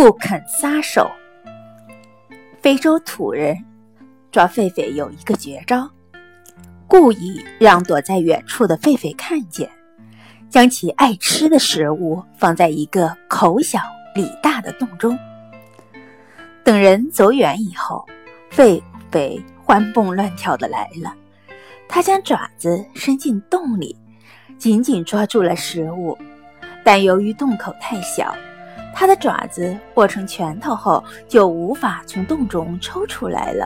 不肯撒手。非洲土人抓狒狒有一个绝招，故意让躲在远处的狒狒看见，将其爱吃的食物放在一个口小里大的洞中。等人走远以后，狒狒欢蹦乱跳的来了，它将爪子伸进洞里，紧紧抓住了食物，但由于洞口太小。它的爪子握成拳头后，就无法从洞中抽出来了。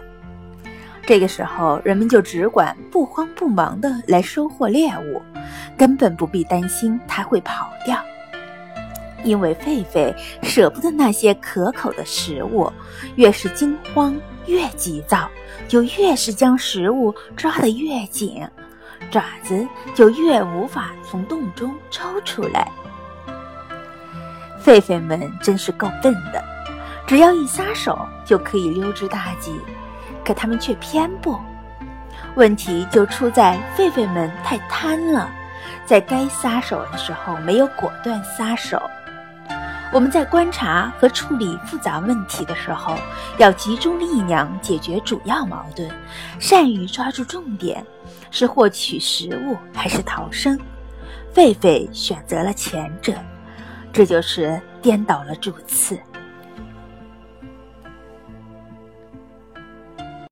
这个时候，人们就只管不慌不忙地来收获猎物，根本不必担心它会跑掉。因为狒狒舍不得那些可口的食物，越是惊慌越急躁，就越是将食物抓得越紧，爪子就越无法从洞中抽出来。狒狒们真是够笨的，只要一撒手就可以溜之大吉，可他们却偏不。问题就出在狒狒们太贪了，在该撒手的时候没有果断撒手。我们在观察和处理复杂问题的时候，要集中力量解决主要矛盾，善于抓住重点，是获取食物还是逃生？狒狒选择了前者。这就是颠倒了主次。